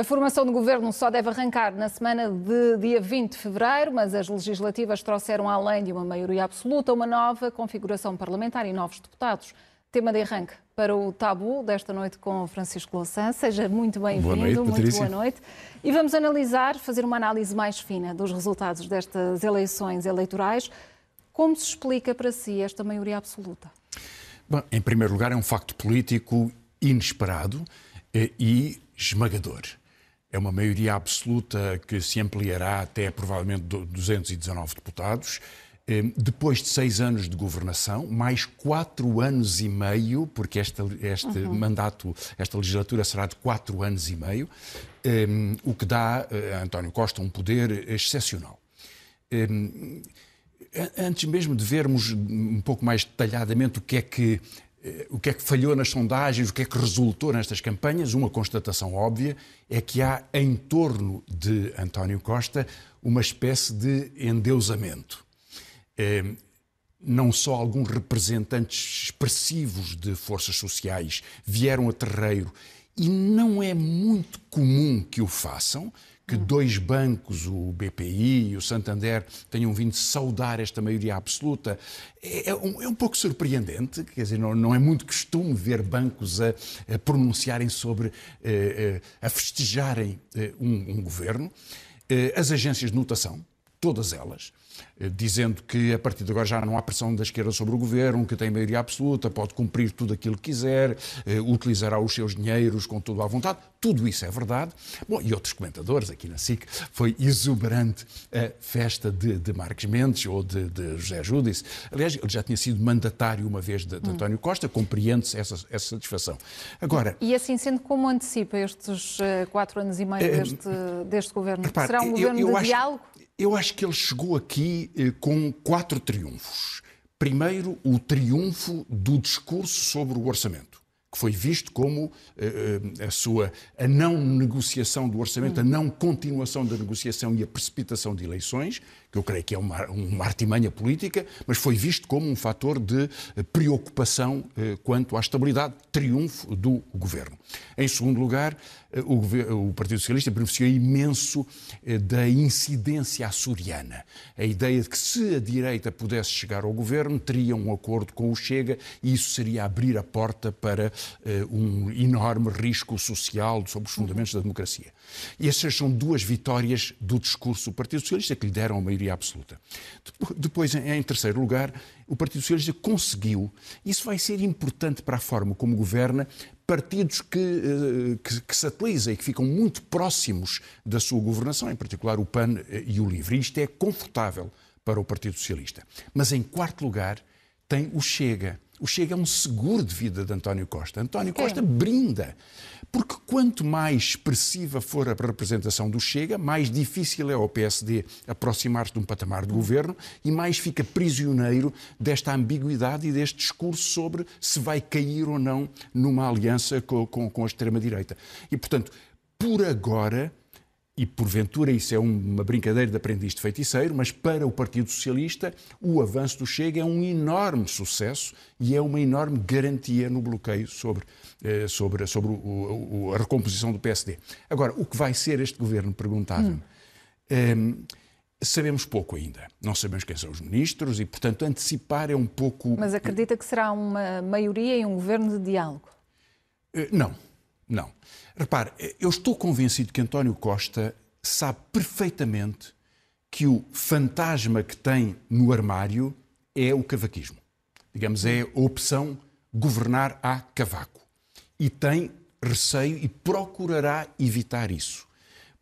A formação do governo só deve arrancar na semana de dia 20 de fevereiro, mas as legislativas trouxeram, além de uma maioria absoluta, uma nova configuração parlamentar e novos deputados. Tema de arranque para o tabu desta noite com Francisco Louçã. Seja muito bem-vindo, muito boa noite. E vamos analisar, fazer uma análise mais fina dos resultados destas eleições eleitorais. Como se explica para si esta maioria absoluta? Bom, em primeiro lugar, é um facto político inesperado eh, e esmagador. É uma maioria absoluta que se ampliará até provavelmente 219 deputados. Eh, depois de seis anos de governação, mais quatro anos e meio, porque este, este uhum. mandato, esta legislatura será de quatro anos e meio, um, eh, o que dá a António Costa um poder excepcional. Um, antes mesmo de vermos um pouco mais detalhadamente o que é que o que é que falhou nas sondagens, o que é que resultou nestas campanhas, uma constatação óbvia é que há em torno de António Costa uma espécie de endeusamento. É, não só alguns representantes expressivos de forças sociais vieram a terreiro e não é muito comum que o façam, que dois bancos, o BPI e o Santander, tenham vindo saudar esta maioria absoluta. É, é, um, é um, pouco surpreendente, quer dizer, não, não, é muito costume ver bancos a, a pronunciarem sobre, a, eh, eh, a festejarem eh, um, um governo. As agências de notação, todas elas, eh, dizendo que a partir de agora já não há pressão da esquerda sobre o governo, que tem maioria absoluta, pode cumprir tudo aquilo que quiser, eh, utilizará os seus dinheiros com tudo à vontade. Tudo isso é verdade. Bom, e outros comentadores aqui na SIC, foi exuberante a festa de, de Marques Mendes ou de, de José Júdice. Aliás, ele já tinha sido mandatário uma vez de, de hum. António Costa, compreende-se essa, essa satisfação. Agora... E assim sendo, como antecipa estes uh, quatro anos e meio deste, deste governo? Repare, Será um governo eu, eu de acho... diálogo? Eu acho que ele chegou aqui eh, com quatro triunfos. Primeiro, o triunfo do discurso sobre o orçamento que foi visto como eh, eh, a sua a não negociação do orçamento, a não continuação da negociação e a precipitação de eleições, que eu creio que é uma, uma artimanha política, mas foi visto como um fator de preocupação quanto à estabilidade, triunfo do governo. Em segundo lugar, o, o Partido Socialista beneficiou imenso eh, da incidência açoriana. A ideia de que se a direita pudesse chegar ao governo, teria um acordo com o Chega e isso seria abrir a porta para uh, um enorme risco social sobre os fundamentos da democracia. E essas são duas vitórias do discurso do Partido Socialista que lhe deram a maioria absoluta. Depois, em terceiro lugar, o Partido Socialista conseguiu, isso vai ser importante para a forma como governa, partidos que, eh, que, que, se atualizam e que ficam muito próximos da sua governação, em particular o PAN eh, e o LIVRE. Isto é confortável para o Partido Socialista. Mas, em quarto lugar, tem o Chega. O Chega é um seguro de vida de António Costa. António Costa brinda. Porque quanto mais expressiva for a representação do Chega, mais difícil é ao PSD aproximar-se de um patamar de governo e mais fica prisioneiro desta ambiguidade e deste discurso sobre se vai cair ou não numa aliança com, com, com a extrema-direita. E, portanto, por agora, e porventura isso é uma brincadeira de aprendiz de feiticeiro, mas para o Partido Socialista o avanço do Chega é um enorme sucesso e é uma enorme garantia no bloqueio sobre, eh, sobre, sobre o, o, a recomposição do PSD. Agora, o que vai ser este governo, perguntava-me. Hum. Um, sabemos pouco ainda. Não sabemos quem são os ministros e, portanto, antecipar é um pouco. Mas acredita que será uma maioria e um governo de diálogo? Uh, não, não. Repare, eu estou convencido que António Costa sabe perfeitamente que o fantasma que tem no armário é o cavaquismo. Digamos, é a opção governar a cavaco. E tem receio e procurará evitar isso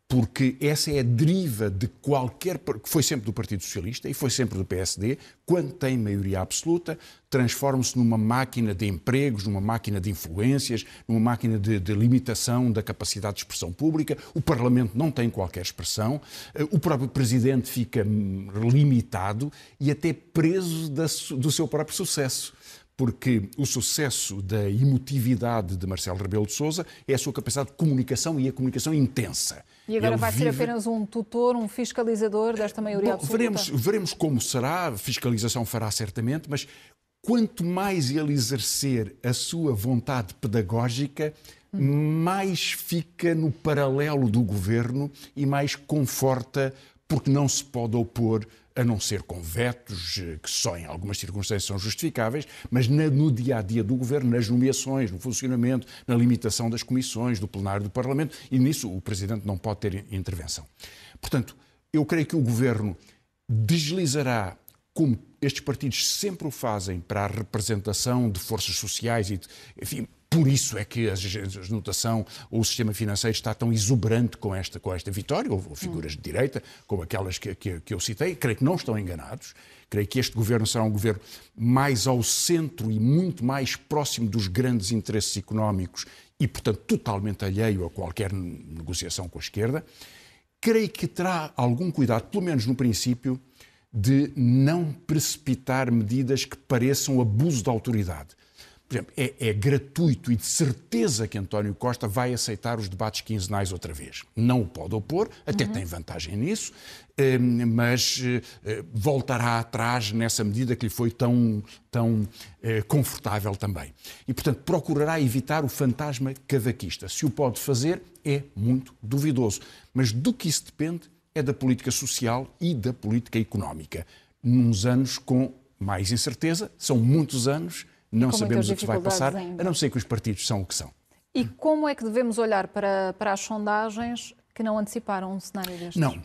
porque essa é a deriva de qualquer. que foi sempre do Partido Socialista e foi sempre do PSD, quando tem maioria absoluta, transforma-se numa máquina de empregos, numa máquina de influências, numa máquina de, de, limitação da capacidade de expressão pública. O Parlamento não tem qualquer expressão, eh, o próprio Presidente fica hum, limitado e até preso da, do seu próprio sucesso porque o sucesso da emotividade de Marcelo Rebelo de Sousa é a sua capacidade de comunicação e a comunicação intensa. E agora Ele vai vive... ser apenas um tutor, um fiscalizador desta maioria Bom, absoluta? Veremos, veremos como será, fiscalização fará certamente, mas quanto mais ele exercer a sua vontade pedagógica, mais fica no paralelo do governo e mais conforta, porque não se pode opor a não ser com vetos, eh, que só em algumas circunstâncias são justificáveis, mas no dia a dia do governo, nas nomeações, no funcionamento, na limitação das comissões, do plenário do Parlamento, e nisso o Presidente não pode ter intervenção. Portanto, eu creio que o governo deslizará, como estes partidos sempre o fazem, para a representação de forças sociais e, enfim, por isso é que a notação o sistema financeiro está tão exuberante com esta, com esta vitória. Houve figuras de direita, como aquelas que, que, que eu citei. Creio que não estão enganados. Creio que este governo será um governo mais ao centro e muito mais próximo dos grandes interesses económicos e, portanto, totalmente alheio a qualquer negociação com a esquerda. Creio que terá algum cuidado, pelo menos no princípio, de não precipitar medidas que pareçam abuso de autoridade por exemplo, é, é, gratuito e de certeza que António Costa vai aceitar os debates quinzenais outra vez. Não o pode opor, até uhum. tem vantagem nisso, hum, mas eh, voltará atrás nessa medida que lhe foi tão, tão eh, confortável também. E, portanto, procurará evitar o fantasma cavaquista. Se o pode fazer, é muito duvidoso. Mas do que isso depende é da política social e da política económica. Nos anos com mais incerteza, são muitos anos não sabemos o que vai passar, ainda. a não ser que os partidos são o que são. E como é que devemos olhar para, para as sondagens que não anteciparam um cenário deste? Não.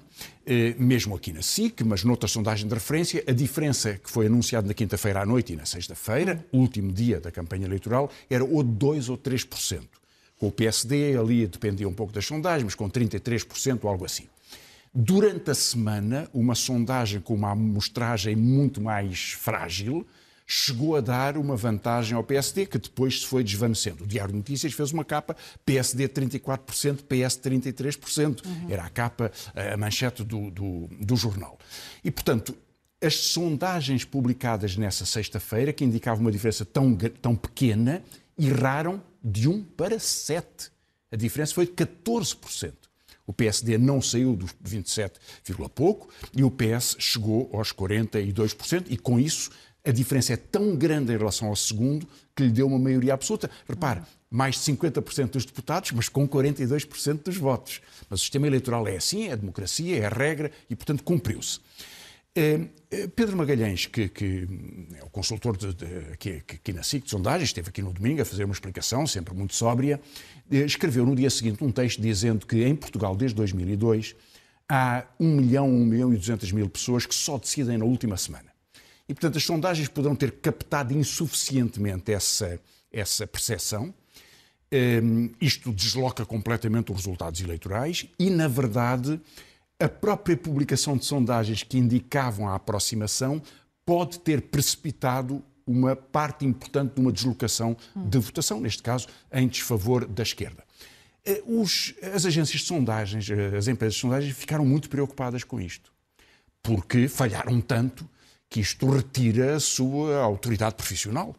Eh, mesmo aqui na SIC, mas noutra sondagem de referência, a diferença que foi anunciada na quinta-feira à noite e na sexta-feira, hum. último dia da campanha eleitoral, era ou 2 ou 3%. Com o PSD, ali dependia um pouco das sondagens, mas com 33% ou algo assim. Durante a semana, uma sondagem com uma amostragem muito mais frágil, chegou a dar uma vantagem ao PSD, que depois se foi desvanecendo. O Diário de Notícias fez uma capa PSD 34%, PS 33%. Uhum. Era a capa, a manchete do, do, do jornal. E, portanto, as sondagens publicadas nessa sexta-feira, que indicavam uma diferença tão, tão pequena, erraram de 1 para 7. A diferença foi de 14%. O PSD não saiu dos 27, pouco e o PS chegou aos 42% e com isso a diferença é tão grande em relação ao segundo que lhe deu uma maioria absoluta. Repare, mais de 50% dos deputados, mas com 42% dos votos. Mas o sistema eleitoral é assim, é a democracia, é a regra e, portanto, cumpriu-se. Eh, eh, Pedro Magalhães, que, que, é o consultor de, de, aqui, aqui na SIC de sondagens, esteve aqui no domingo a fazer uma explicação, sempre muito sóbria, eh, escreveu no dia seguinte um texto dizendo que em Portugal, desde 2002, há 1 milhão, 1 milhão e 200 mil pessoas que só decidem na última semana. E, portanto, as sondagens poderão ter captado insuficientemente essa, essa percepção. Um, isto desloca completamente os resultados eleitorais e, na verdade, a própria publicação de sondagens que indicavam a aproximação pode ter precipitado uma parte importante de uma deslocação de votação, neste caso, em desfavor da esquerda. Eh, os, as agências de sondagens, eh, as empresas de sondagens, ficaram muito preocupadas com isto, porque falharam tanto que isto retira a sua autoridade profissional.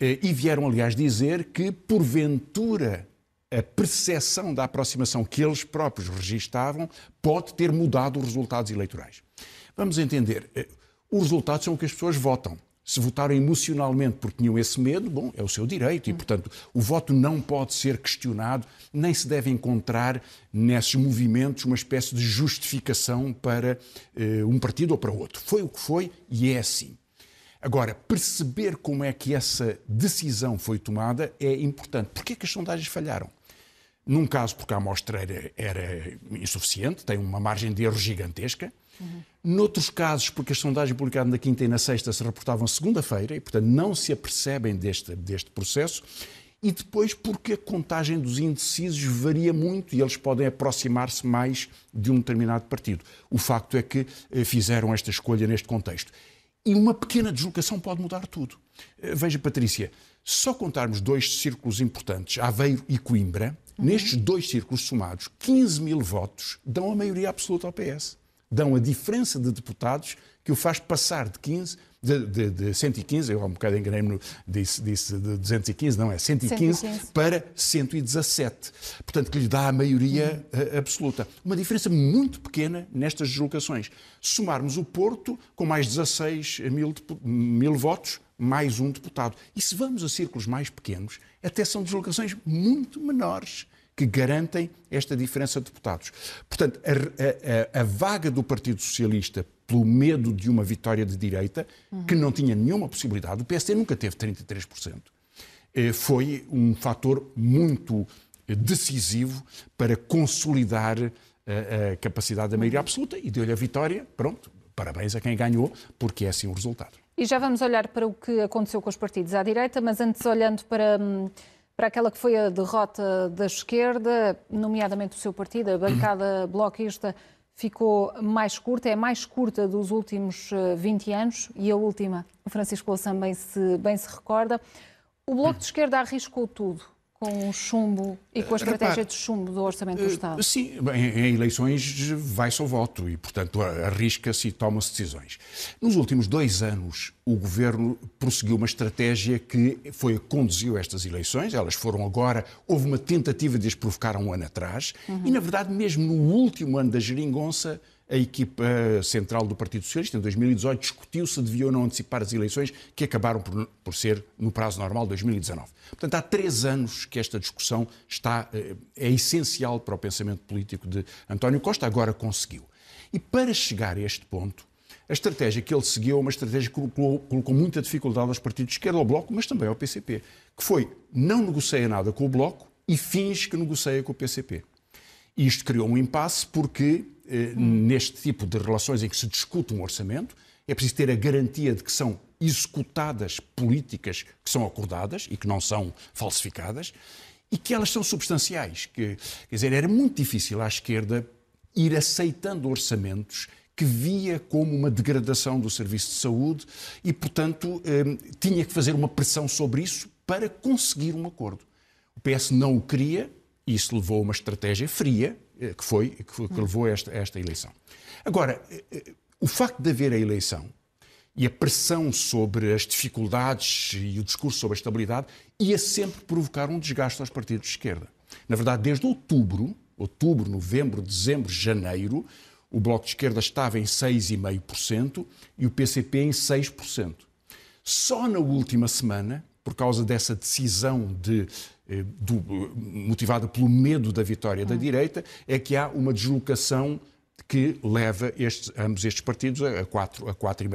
Eh, e vieram, aliás, dizer que, porventura, a percepção da aproximação que eles próprios registavam pode ter mudado os resultados eleitorais. Vamos entender, eh, os resultados são o que as pessoas votam. Se votaram emocionalmente porque tinham esse medo, bom, é o seu direito e, portanto, o voto não pode ser questionado, nem se deve encontrar nesses movimentos uma espécie de justificação para uh, um partido ou para outro. Foi o que foi e é assim. Agora, perceber como é que essa decisão foi tomada é importante. Porquê que as sondagens falharam? Num caso, porque a amostra era, era insuficiente, tem uma margem de erro gigantesca. Uhum. Noutros casos, porque as sondagens publicadas na quinta e na sexta se reportavam segunda-feira e, portanto, não se apercebem deste, deste processo. E depois, porque a contagem dos indecisos varia muito e eles podem aproximar-se mais de um determinado partido. O facto é que eh, fizeram esta escolha neste contexto. E uma pequena deslocação pode mudar tudo. Eh, veja, Patrícia, só contarmos dois círculos importantes, Aveiro e Coimbra, uhum. nestes dois círculos somados, 15 mil votos dão a maioria absoluta ao PS dão a diferença de deputados que o faz passar de 15 de, de, de 115, eu há um bocado enganei-me, disse, disse de 215, não é 115, 115, para 117. Portanto, que lhe dá a maioria uhum. absoluta. Uma diferença muito pequena nestas deslocações. Somarmos o Porto com mais 16 mil, mil votos, mais um deputado. E se vamos a círculos mais pequenos, até são deslocações muito menores que garantem esta diferença de deputados. Portanto, a, a, a, vaga do Partido Socialista pelo medo de uma vitória de direita, uhum. que não tinha nenhuma possibilidade, o PSD nunca teve 33%, eh, foi um fator muito decisivo para consolidar a, a capacidade da maioria absoluta e deu-lhe a vitória. Pronto, parabéns a quem ganhou, porque é assim o resultado. E já vamos olhar para o que aconteceu com os partidos à direita, mas antes olhando para, para aquela que foi a derrota da esquerda, nomeadamente o seu partido, a bancada bloquista, ficou mais curta, é a mais curta dos últimos 20 eh, anos e a última, o Francisco Louçã bem se, bem se recorda. O Bloco de Esquerda arriscou tudo com o chumbo e com a estratégia de chumbo do Orçamento do eh, Estado? Sim, em, eleições vai-se ao voto e, portanto, arrisca-se e toma-se decisões. Nos últimos dois anos, o Governo prosseguiu uma estratégia que foi conduziu estas eleições. Elas foram agora, houve uma tentativa de as provocar um ano atrás uhum. e, na verdade, mesmo no último ano da geringonça, a equipa central do Partido Socialista, em 2018, discutiu se devia ou não antecipar as eleições, que acabaram por, por ser no prazo normal, 2019. Portanto, há três anos que esta discussão está, eh, é essencial para o pensamento político de António Costa, agora conseguiu. E para chegar a este ponto, a estratégia que ele seguiu é uma estratégia que colocou, colocou muita dificuldade aos partidos de esquerda, ao Bloco, mas também ao PCP, que foi não negocia nada com o Bloco e finge que negocia com o PCP. Isto criou um impasse porque eh, neste tipo de relações em que se discute um orçamento, é preciso ter a garantia de que são executadas políticas que são acordadas e que não são falsificadas e que elas são substanciais. Que, quer dizer, era muito difícil à esquerda ir aceitando orçamentos que via como uma degradação do serviço de saúde e, portanto, eh, tinha que fazer uma pressão sobre isso para conseguir um acordo. O PS não o queria isso levou a uma estratégia fria, eh, que foi que, foi, que levou a esta, a esta eleição. Agora, eh, eh, o facto de haver a eleição e a pressão sobre as dificuldades e o discurso sobre a estabilidade ia sempre provocar um desgaste aos partidos de esquerda. Na verdade, desde outubro, outubro, novembro, dezembro, janeiro, o Bloco de Esquerda estava em 6,5% e o PCP em 6%. Só na última semana, por causa dessa decisão de do, motivada pelo medo da vitória da direita, é que há uma deslocação que leva estes, ambos estes partidos a 4,5%, a 4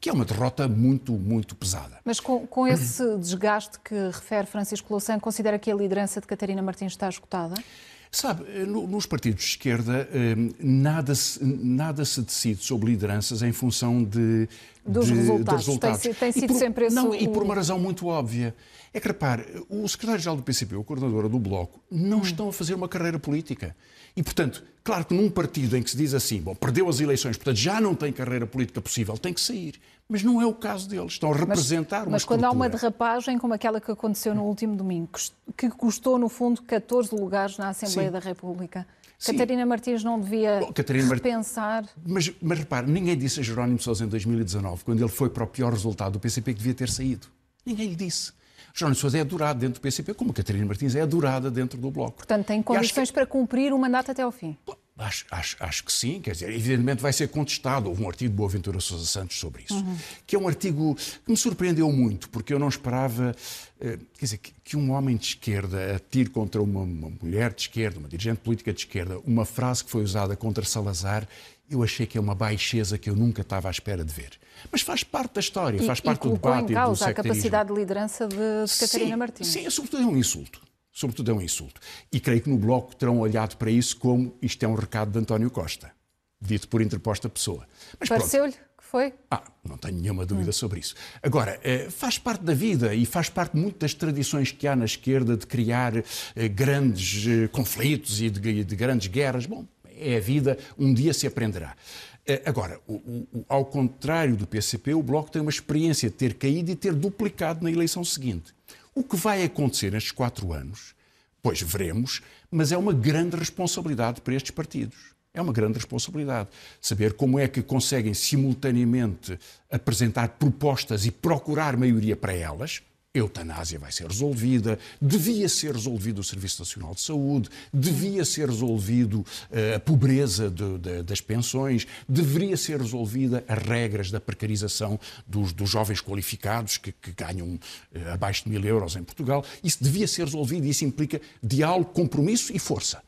que é uma derrota muito, muito pesada. Mas com, com esse desgaste que refere Francisco Louçã, considera que a liderança de Catarina Martins está esgotada? Sabe, eh, nos partidos de esquerda eh, nada se, nada se decide sobre lideranças em função de, dos, de, resultados. resultados. Tem, tem sido por, sempre esse não, o... E por uma razão muito óbvia. É que, repare, o secretário-geral do PCP, o coordenadora do Bloco, não hum. estão a fazer uma carreira política. E, portanto, claro que num partido em que se diz assim, bom, perdeu as eleições, portanto já não tem carreira política possível, tem que sair. Mas não é o caso deles. Estão a representar mas, uma Mas quando há uma derrapagem como aquela que aconteceu no último domingo, que custou, no fundo, 14 lugares na Assembleia Sim. da República, Sim. Catarina Martins não devia Bom, Catarina repensar. Mas, mas repare, ninguém disse a Jerónimo Sousa em 2019, quando ele foi para o pior resultado do PCP, que devia ter saído. Ninguém lhe disse. Jerónimo Sousa é adorado dentro do PCP, como a Catarina Martins é adorada dentro do Bloco. Portanto, tem condições que... para cumprir o mandato até ao fim. Acho, acho, acho, que sim, quer dizer, evidentemente vai ser contestado. Houve um artigo de Boaventura Sousa Santos sobre isso, uhum. que é um artigo que me surpreendeu muito, porque eu não esperava eh, quer dizer, que, um homem de esquerda atire contra uma, uma, mulher de esquerda, uma dirigente política de esquerda, uma frase que foi usada contra Salazar, eu achei que é uma baixeza que eu nunca estava à espera de ver. Mas faz parte da história, faz e, parte e do debate em causa a capacidade de liderança de, de Catarina Martins. Sim, sobretudo é um insulto sobretudo é um insulto. E creio que no Bloco terão olhado para isso como isto é um recado de António Costa, dito por interposta pessoa. Pareceu-lhe que foi? Ah, não tenho nenhuma dúvida hum. sobre isso. Agora, eh, faz parte da vida e faz parte muito das tradições que há na esquerda de criar eh, grandes eh, conflitos e de, de grandes guerras. Bom, é a vida, um dia se aprenderá. Agora, o, o, ao contrário do PCP, o Bloco tem uma experiência de ter caído e ter duplicado na eleição seguinte. O que vai acontecer nestes quatro anos, pois veremos, mas é uma grande responsabilidade para estes partidos. É uma grande responsabilidade. Saber como é que conseguem simultaneamente apresentar propostas e procurar maioria para elas, eutanásia vai ser resolvida, devia ser resolvido o Serviço Nacional de Saúde, devia ser resolvido uh, a pobreza de, de, das pensões, deveria ser resolvida as regras da precarização dos, dos jovens qualificados que, que ganham uh, abaixo de mil euros em Portugal. Isso devia ser resolvido e isso implica diálogo, compromisso e força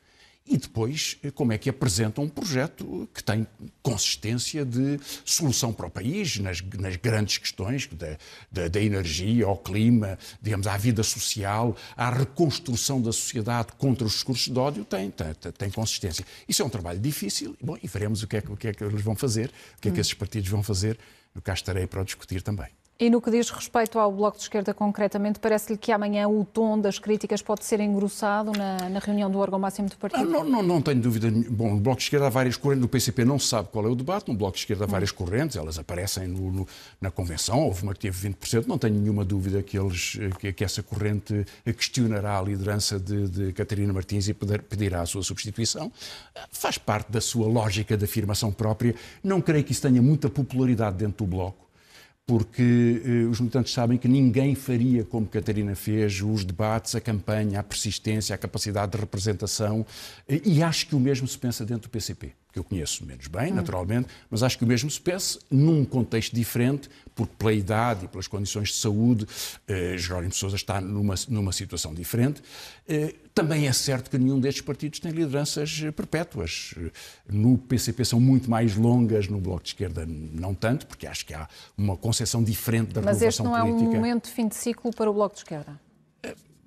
e depois eh, como é que apresenta um projeto que tem consistência de solução para o país nas, nas grandes questões da, da, da, energia, ao clima, digamos, à vida social, à reconstrução da sociedade contra os discursos de ódio, tem, tem, tem consistência. Isso é um trabalho difícil bom, e veremos o que, é, o que é que eles vão fazer, o que é que esses partidos vão fazer. Eu cá estarei para o discutir também. E no que diz respeito ao Bloco de Esquerda concretamente, parece-lhe que amanhã o tom das críticas pode ser engrossado na, na reunião do órgão máximo do partido? Não, não, não, tenho dúvida. Bom, no Bloco de Esquerda há várias correntes. No PCP não se sabe qual é o debate. No Bloco de Esquerda há várias correntes. Elas aparecem no, no, na convenção. Houve uma que teve 20%. Não tenho nenhuma dúvida que, eles, que, que essa corrente questionará a liderança de, de Catarina Martins e pedirá a sua substituição. Faz parte da sua lógica de afirmação própria. Não creio que isso tenha muita popularidade dentro do Bloco porque eh, os militantes sabem que ninguém faria como Catarina fez os debates, a campanha, a persistência, a capacidade de representação, eh, e acho que o mesmo se pensa dentro do PCP que eu conheço menos bem, hum. naturalmente, mas acho que o mesmo se pensa num contexto diferente, porque pela idade e pelas condições de saúde, eh, Jerónimo Sousa está numa, numa situação diferente. Eh, também é certo que nenhum destes partidos tem lideranças eh, perpétuas. No PCP são muito mais longas, no Bloco de Esquerda não tanto, porque acho que há uma concepção diferente da mas renovação política. Mas este não é um momento de fim de ciclo para o Bloco de Esquerda?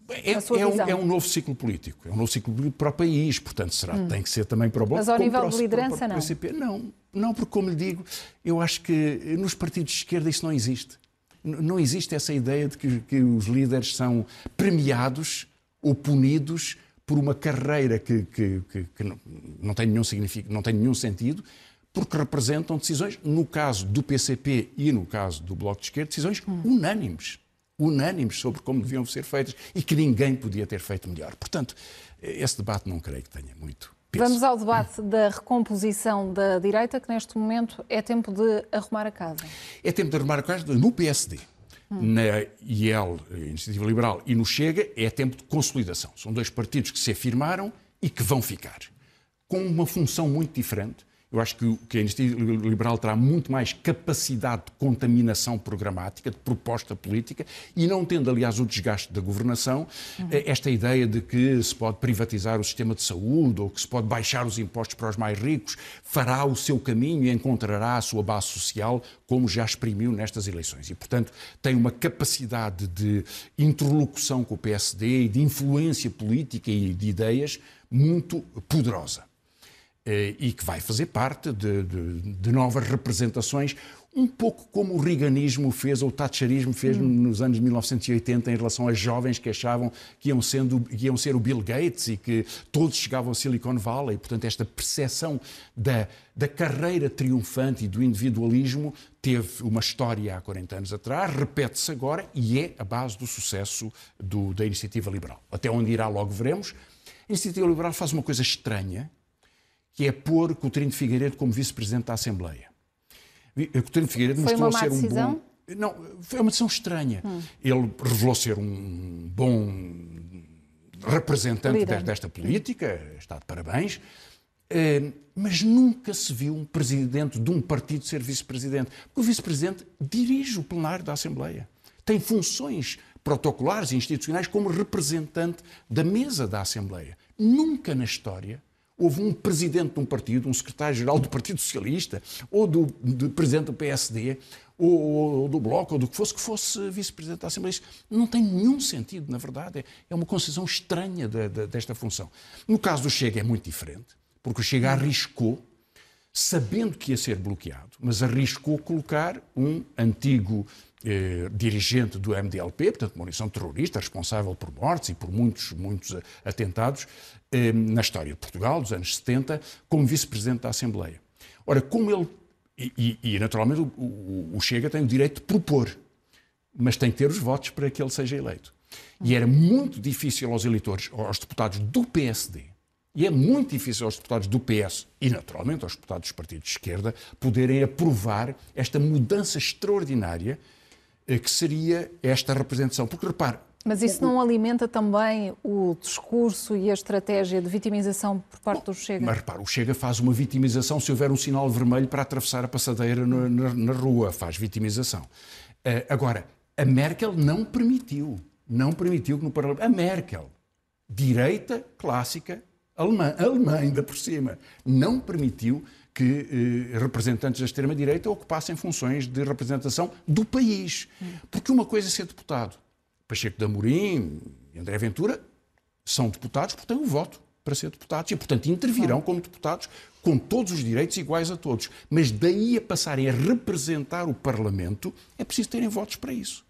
É, é, um, é, um, novo ciclo político, é um novo ciclo político para o país, portanto será, hum. tem que ser também para o Bloco. Mas ao nível para o, de liderança, para, para, para não? Não, não, porque como lhe digo, eu acho que nos partidos de esquerda isso não existe. Não existe essa ideia de que, que os líderes são premiados ou punidos por uma carreira que, que, que não, não, tem nenhum significado, não tem nenhum sentido, porque representam decisões, no caso do PCP e no caso do Bloco de Esquerda, decisões hum. unânimes unânimes sobre como deviam ser feitas e que ninguém podia ter feito melhor. Portanto, esse debate não creio que tenha muito. Peso. Vamos ao debate da recomposição da direita, que neste momento é tempo de arrumar a casa. É tempo de arrumar a casa no PSD. Na IEL, Iniciativa Liberal, e no Chega, é tempo de consolidação. São dois partidos que se afirmaram e que vão ficar. Com uma função muito diferente eu acho que, que a Iniciativa Liberal terá muito mais capacidade de contaminação programática, de proposta política, e não tendo, aliás, o desgaste da governação, uhum. esta ideia de que se pode privatizar o sistema de saúde ou que se pode baixar os impostos para os mais ricos, fará o seu caminho e encontrará a sua base social, como já exprimiu nestas eleições. E, portanto, tem uma capacidade de interlocução com o PSD e de influência política e de ideias muito poderosa. Eh, e que vai fazer parte de, de, de, novas representações, um pouco como o Reaganismo fez, ou o Thatcherismo fez hum. nos anos 1980 em relação a jovens que achavam que iam, sendo, que iam ser o Bill Gates e que todos chegavam ao Silicon Valley. Portanto, esta percepção da, da carreira triunfante e do individualismo teve uma história há 40 anos atrás, repete-se agora e é a base do sucesso do, da iniciativa liberal. Até onde irá, logo veremos. A iniciativa liberal faz uma coisa estranha, que é pôr Coutinho de Figueiredo como vice-presidente da Assembleia. Coutinho de Figueiredo mostrou ser um decisão? bom. Não, foi uma decisão estranha. Hum. Ele revelou ser um bom representante Líder. desta política, está de parabéns, eh, mas nunca se viu um presidente de um partido ser vice-presidente. Porque o vice-presidente dirige o plenário da Assembleia. Tem funções protocolares e institucionais como representante da mesa da Assembleia. Nunca na história houve um presidente de um partido, um secretário-geral do Partido Socialista, ou do, presidente do PSD, ou, ou, do Bloco, ou do que fosse, que fosse vice-presidente da Assembleia. Isso não tem nenhum sentido, na verdade. É uma concepção estranha de, de, desta função. No caso do Chega é muito diferente, porque o Chega arriscou, sabendo que ia ser bloqueado, mas arriscou colocar um antigo eh, dirigente do MDLP, portanto, uma organização terrorista responsável por mortes e por muitos, muitos atentados eh, na história de Portugal, dos anos 70, como vice-presidente da Assembleia. Ora, como ele. E, e, e naturalmente, o, o, o, Chega tem o direito de propor, mas tem que ter os votos para que ele seja eleito. E era muito difícil aos eleitores, aos deputados do PSD, e é muito difícil aos deputados do PS e, naturalmente, aos deputados dos partidos de esquerda poderem aprovar esta mudança extraordinária que seria esta representação. Porque repare, mas isso não alimenta também o discurso e a estratégia de vitimização por parte Bom, do Chega? Mas repara, o Chega faz uma vitimização se houver um sinal vermelho para atravessar a passadeira na, na, na rua, faz vitimização. Uh, agora, a Merkel não permitiu, não permitiu que no Parlamento. A Merkel, direita clássica, alemã, alemã ainda por cima, não permitiu que eh, representantes da extrema-direita ocupassem funções de representação do país. Porque uma coisa é ser deputado, Pacheco de Amorim e André Ventura são deputados porque têm o voto para ser deputados e, portanto, intervirão como deputados com todos os direitos iguais a todos. Mas daí a passarem a representar o Parlamento, é preciso terem votos para isso.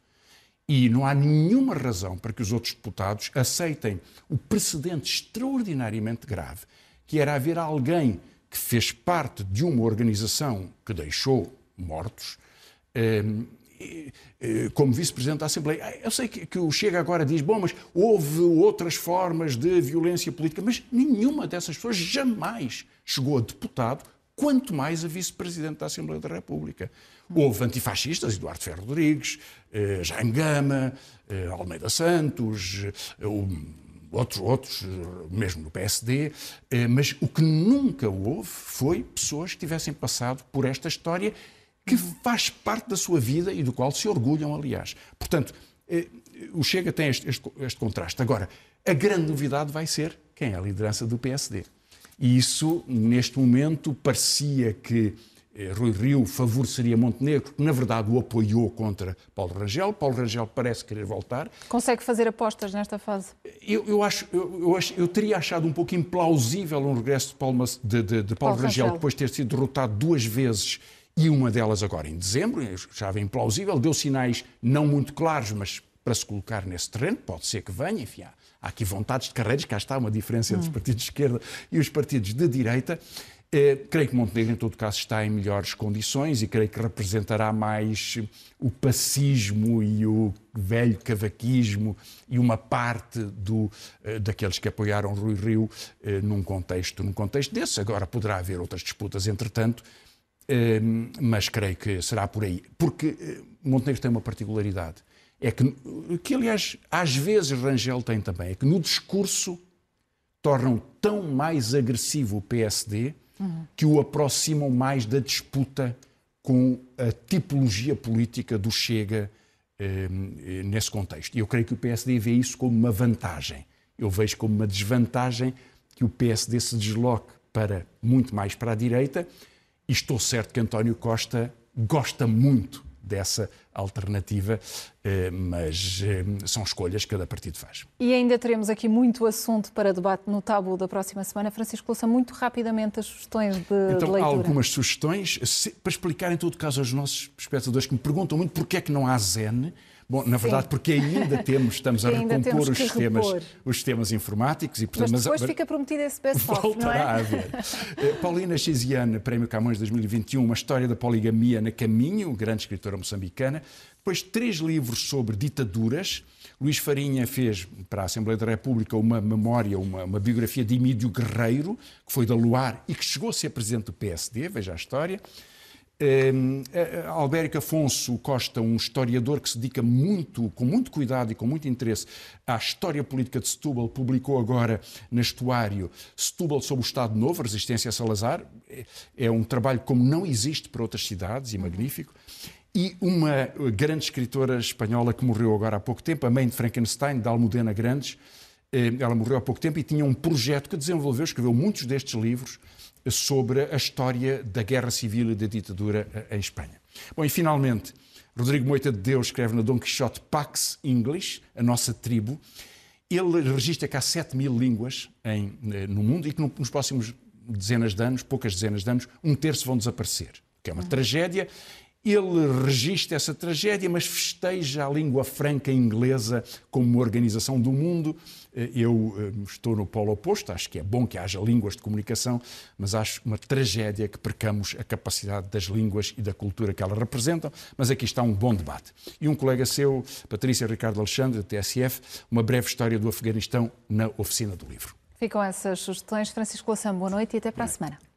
E não há nenhuma razão para que os outros deputados aceitem o precedente extraordinariamente grave, que era haver alguém que fez parte de uma organização que deixou mortos, eh, como vice-presidente da Assembleia. Eu sei que, o Chega agora diz, bom, mas houve outras formas de violência política, mas nenhuma dessas pessoas jamais chegou a deputado, quanto mais a vice-presidente da Assembleia da República. Houve antifascistas, Eduardo Ferro Rodrigues, eh, Jaime Gama, eh, Almeida Santos, eh, outros, outros, mesmo no PSD, mas o que nunca houve foi pessoas que tivessem passado por esta história que faz parte da sua vida e do qual se orgulham, aliás. Portanto, eh, o Chega tem este, este, este, contraste. Agora, a grande novidade vai ser quem é a liderança do PSD. E isso, neste momento, parecia que eh, Rui Rio favoreceria Montenegro, que na verdade o apoiou contra Paulo Rangel. Paulo Rangel parece querer voltar. Consegue fazer apostas nesta fase? Eu, eu acho, eu, eu, acho, eu teria achado um pouco implausível um regresso de Paulo, de, de, de Paulo, Paulo Rangel, Rangel depois de ter sido derrotado duas vezes e uma delas agora em dezembro, já vem implausível, deu sinais não muito claros, mas para se colocar nesse terreno, pode ser que venha, enfim, há, há aqui vontades de carreiras, cá está uma diferença entre os hum. partidos de esquerda e os partidos de direita. Eh, creio que Montenegro, em todo caso, está em melhores condições e creio que representará mais o pacismo e o velho cavaquismo e uma parte do, eh, daqueles que apoiaram Rui Rio eh, num contexto, num contexto desse. Agora poderá haver outras disputas, entretanto, mas creio que será por aí. Porque Montenegro tem uma particularidade. É que, que, aliás, às vezes Rangel tem também, é que no discurso tornam tão mais agressivo o PSD uhum. que o aproximam mais da disputa com a tipologia política do Chega eh, nesse contexto. E eu creio que o PSD vê isso como uma vantagem. Eu vejo como uma desvantagem que o PSD se desloque para muito mais para a direita e estou certo que António Costa gosta muito dessa alternativa, eh, mas eh, são escolhas que cada partido faz. E ainda teremos aqui muito assunto para debate no tabu da próxima semana. Francisco, ouça muito rapidamente as sugestões de, então, de leitura. algumas sugestões, para explicar em todo caso aos nossos espectadores que me perguntam muito porquê é que não há Zen, Bom, na verdade, Sim. porque ainda temos, estamos a recompor os sistemas, os sistemas informáticos e portanto, mas depois mas, fica prometido esse best-of, não é? a haver. Eh, Paulina Xiziane, Prémio Camões 2021, uma história da poligamia na caminho, grande escritora moçambicana. Depois três livros sobre ditaduras. Luís Farinha fez para a Assembleia da República uma memória, uma, uma biografia de Emílio Guerreiro, que foi da Luar e que chegou a ser presidente do PSD, veja a história. Uh, Albérico Afonso Costa, um historiador que se dedica muito, com muito cuidado e com muito interesse à história política de Setúbal, publicou agora na Estuário Setúbal sob o Estado Novo, Resistência a Salazar. É, é um trabalho como não existe para outras cidades e magnífico. E uma grande escritora espanhola que morreu agora há pouco tempo, a mãe de Frankenstein, da Almudena Grandes. Ela morreu há pouco tempo e tinha um projeto que desenvolveu, escreveu muitos destes livros sobre a história da guerra civil e da ditadura eh, em Espanha. Bom, e finalmente, Rodrigo Moita de Deus escreve no Dom Quixote Pax English, a nossa tribo. Ele registra que há 7 mil línguas em, eh, no mundo e que nos próximos dezenas de anos, poucas dezenas de anos, um terço vão desaparecer. Que é uma uhum. tragédia ele registra essa tragédia, mas festeja a língua franca inglesa como uma organização do mundo. Eh, eu eh, estou no polo oposto, acho que é bom que haja línguas de comunicação, mas acho uma tragédia que percamos a capacidade das línguas e da cultura que elas representam. Mas aqui está um bom debate. E um colega seu, Patrícia Ricardo Alexandre, da TSF, uma breve história do Afeganistão na oficina do livro. Ficam essas sugestões. Francisco Lassam, boa noite e até para a semana.